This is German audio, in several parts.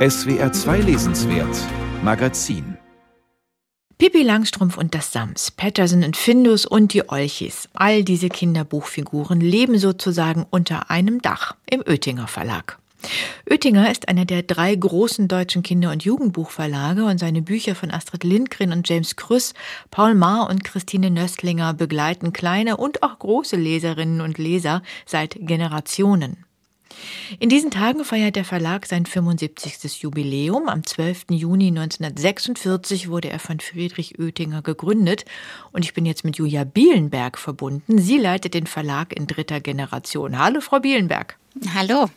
SWR 2 Lesenswert Magazin Pippi Langstrumpf und das Sams, Patterson und Findus und die Olchis. All diese Kinderbuchfiguren leben sozusagen unter einem Dach im Oettinger Verlag. Oettinger ist einer der drei großen deutschen Kinder- und Jugendbuchverlage und seine Bücher von Astrid Lindgren und James Krüss, Paul Maar und Christine Nöstlinger begleiten kleine und auch große Leserinnen und Leser seit Generationen. In diesen Tagen feiert der Verlag sein 75. Jubiläum. Am 12. Juni 1946 wurde er von Friedrich Oettinger gegründet. Und ich bin jetzt mit Julia Bielenberg verbunden. Sie leitet den Verlag in dritter Generation. Hallo, Frau Bielenberg. Hallo.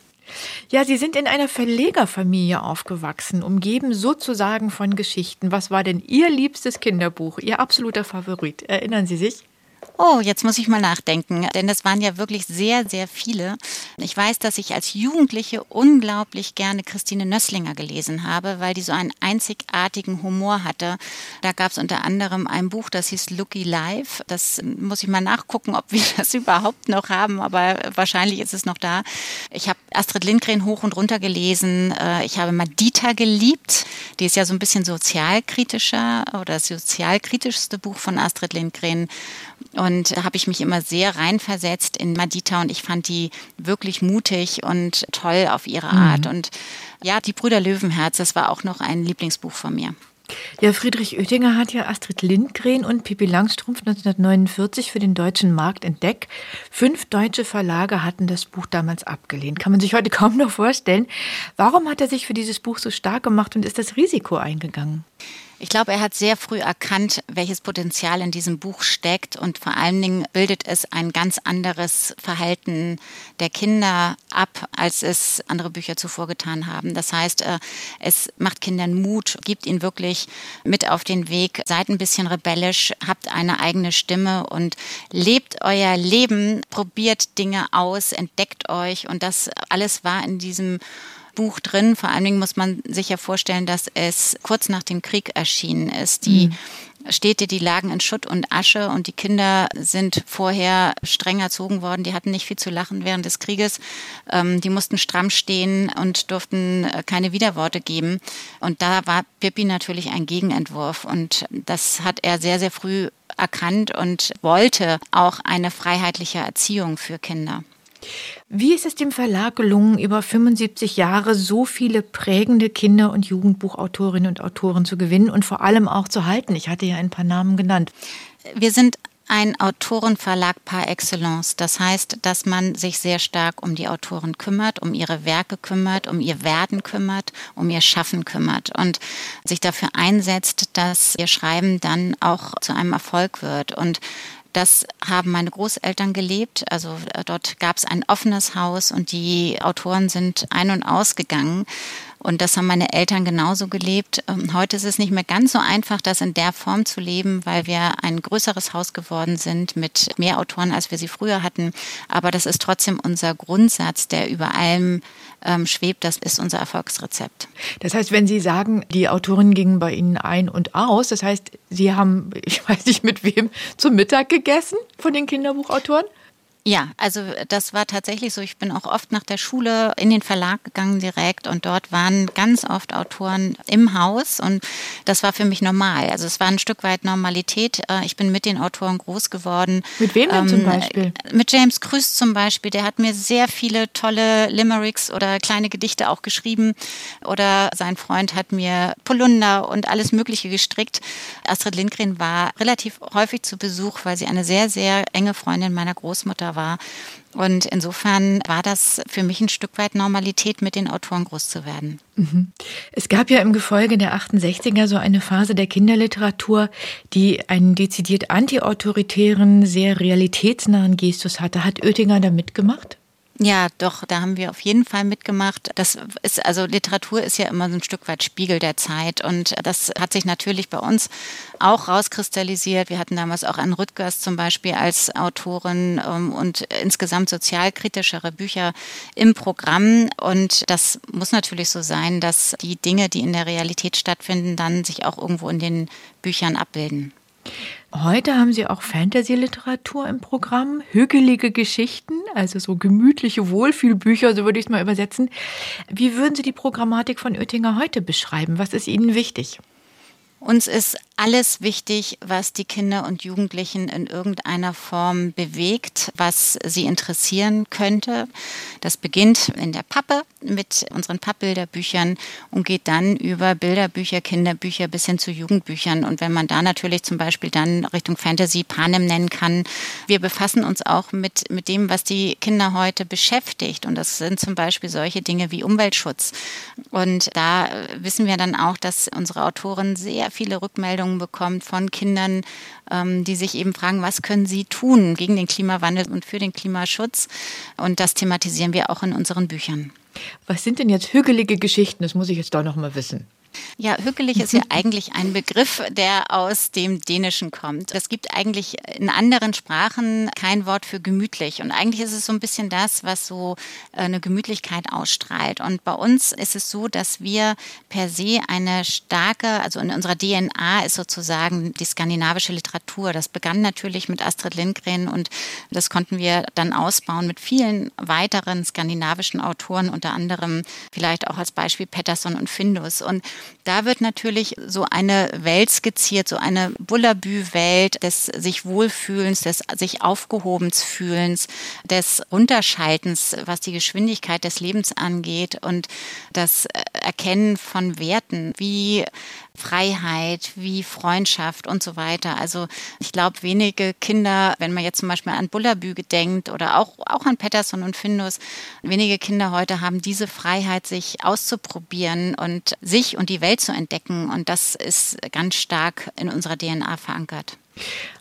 Ja, Sie sind in einer Verlegerfamilie aufgewachsen, umgeben sozusagen von Geschichten. Was war denn Ihr liebstes Kinderbuch, Ihr absoluter Favorit? Erinnern Sie sich? Oh, jetzt muss ich mal nachdenken, denn es waren ja wirklich sehr, sehr viele. Ich weiß, dass ich als Jugendliche unglaublich gerne Christine Nösslinger gelesen habe, weil die so einen einzigartigen Humor hatte. Da gab es unter anderem ein Buch, das hieß Looky Live. Das muss ich mal nachgucken, ob wir das überhaupt noch haben, aber wahrscheinlich ist es noch da. Ich habe Astrid Lindgren hoch und runter gelesen. Äh, ich habe Madita geliebt. Die ist ja so ein bisschen sozialkritischer oder das sozialkritischste Buch von Astrid Lindgren. Und da habe ich mich immer sehr reinversetzt in Madita und ich fand die wirklich mutig und toll auf ihre Art. Mhm. Und ja, die Brüder Löwenherz, das war auch noch ein Lieblingsbuch von mir. Ja, Friedrich Oettinger hat ja Astrid Lindgren und Pippi Langstrumpf 1949 für den deutschen Markt entdeckt. Fünf deutsche Verlage hatten das Buch damals abgelehnt. Kann man sich heute kaum noch vorstellen. Warum hat er sich für dieses Buch so stark gemacht und ist das Risiko eingegangen? Ich glaube, er hat sehr früh erkannt, welches Potenzial in diesem Buch steckt und vor allen Dingen bildet es ein ganz anderes Verhalten der Kinder ab, als es andere Bücher zuvor getan haben. Das heißt, äh, es macht Kindern Mut, gibt ihnen wirklich mit auf den Weg, seid ein bisschen rebellisch, habt eine eigene Stimme und lebt euer Leben, probiert Dinge aus, entdeckt euch. Und das alles war in diesem Buch drin. Vor allen Dingen muss man sich ja vorstellen, dass es kurz nach dem Krieg erschienen ist. Die mhm. Städte, die lagen in Schutt und Asche und die Kinder sind vorher streng erzogen worden. Die hatten nicht viel zu lachen während des Krieges. Ähm, die mussten stramm stehen und durften äh, keine Widerworte geben. Und da war Pippi natürlich ein Gegenentwurf. Und das hat er sehr, sehr früh erkannt und wollte auch eine freiheitliche Erziehung für Kinder. Wie ist es dem Verlag gelungen, über 75 Jahre so viele prägende Kinder- und Jugendbuchautorinnen und Autoren zu gewinnen und vor allem auch zu halten? Ich hatte ja ein paar Namen genannt. Wir sind ein Autorenverlag par excellence. Das heißt, dass man sich sehr stark um die Autoren kümmert, um ihre Werke kümmert, um ihr Werden kümmert, um ihr Schaffen kümmert und sich dafür einsetzt, dass ihr Schreiben dann auch zu einem Erfolg wird. Und das haben meine Großeltern gelebt. Also äh, dort gab es ein offenes Haus und die Autoren sind ein- und ausgegangen. Und das haben meine Eltern genauso gelebt. Ähm, heute ist es nicht mehr ganz so einfach, das in der Form zu leben, weil wir ein größeres Haus geworden sind mit mehr Autoren, als wir sie früher hatten. Aber das ist trotzdem unser Grundsatz, der über allem ähm, schwebt. Das ist unser Erfolgsrezept. Das heißt, wenn Sie sagen, die Autorinnen gingen bei Ihnen ein und aus, das heißt, Sie haben, ich weiß nicht mit wem, zum Mittag gegessen von den Kinderbuchautoren? Ja, also das war tatsächlich so. Ich bin auch oft nach der Schule in den Verlag gegangen direkt und dort waren ganz oft Autoren im Haus und das war für mich normal. Also es war ein Stück weit Normalität. Äh, ich bin mit den Autoren groß geworden. Mit wem denn ähm, zum Beispiel? Mit James Krüß zum Beispiel. Der hat mir sehr viele tolle Limericks oder kleine Gedichte auch geschrieben oder sein Freund hat mir Polunder und alles Mögliche gestrickt. Astrid Lindgren war relativ häufig zu Besuch, weil sie eine sehr, sehr enge Freundin meiner Großmutter war. Und insofern war das für mich ein Stück weit Normalität, mit den Autoren groß zu werden. Mhm. Es gab ja im Gefolge der 68er so eine Phase der Kinderliteratur, die einen dezidiert antiautoritären, sehr realitätsnahen Gestus hatte. Hat Oettinger da mitgemacht? Ja, doch, da haben wir auf jeden Fall mitgemacht. Das ist, also Literatur ist ja immer so ein Stück weit Spiegel der Zeit und das hat sich natürlich bei uns auch rauskristallisiert. Wir hatten damals auch Anne Rüttgers zum Beispiel als Autorin ähm, und insgesamt sozialkritischere Bücher im Programm und das muss natürlich so sein, dass die Dinge, die in der Realität stattfinden, dann sich auch irgendwo in den Büchern abbilden. Heute haben Sie auch Fantasy-Literatur im Programm, hügelige Geschichten, also so gemütliche Wohlfühlbücher, so würde ich es mal übersetzen. Wie würden Sie die Programmatik von Oettinger heute beschreiben? Was ist Ihnen wichtig? Uns ist alles wichtig, was die Kinder und Jugendlichen in irgendeiner Form bewegt, was sie interessieren könnte. Das beginnt in der Pappe mit unseren Pappbilderbüchern und geht dann über Bilderbücher, Kinderbücher bis hin zu Jugendbüchern. Und wenn man da natürlich zum Beispiel dann Richtung Fantasy Panem nennen kann, wir befassen uns auch mit, mit dem, was die Kinder heute beschäftigt. Und das sind zum Beispiel solche Dinge wie Umweltschutz. Und da wissen wir dann auch, dass unsere Autoren sehr viele Rückmeldungen bekommt von Kindern, ähm, die sich eben fragen, was können sie tun gegen den Klimawandel und für den Klimaschutz. Und das thematisieren wir auch in unseren Büchern. Was sind denn jetzt hügelige Geschichten? Das muss ich jetzt doch noch mal wissen. Ja, hügelig ist ja eigentlich ein Begriff, der aus dem Dänischen kommt. Es gibt eigentlich in anderen Sprachen kein Wort für gemütlich. Und eigentlich ist es so ein bisschen das, was so äh, eine Gemütlichkeit ausstrahlt. Und bei uns ist es so, dass wir per se eine starke, also in unserer DNA ist sozusagen die skandinavische Literatur. Das begann natürlich mit Astrid Lindgren und das konnten wir dann ausbauen mit vielen weiteren skandinavischen Autoren, unter anderem vielleicht auch als Beispiel Pettersson und Findus. Und da wird natürlich so eine Welt skizziert, so eine Bullabü-Welt des sich Wohlfühlens, des sich aufgehobens Fühlens, des Unterschaltens, was die Geschwindigkeit des Lebens angeht und das Erkennen von Werten wie Freiheit, wie Freundschaft und so weiter. Also ich glaube, wenige Kinder, wenn man jetzt zum Beispiel an Bullabü denkt oder auch, auch an Patterson und Findus, wenige Kinder heute haben diese Freiheit, sich auszuprobieren und sich und die Welt zu entdecken. Und das ist ganz stark in unserer DNA verankert.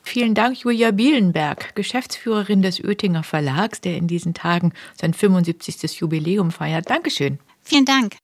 Vielen Dank, Julia Bielenberg, Geschäftsführerin des Oettinger Verlags, der in diesen Tagen sein 75. Jubiläum feiert. Dankeschön. Vielen Dank.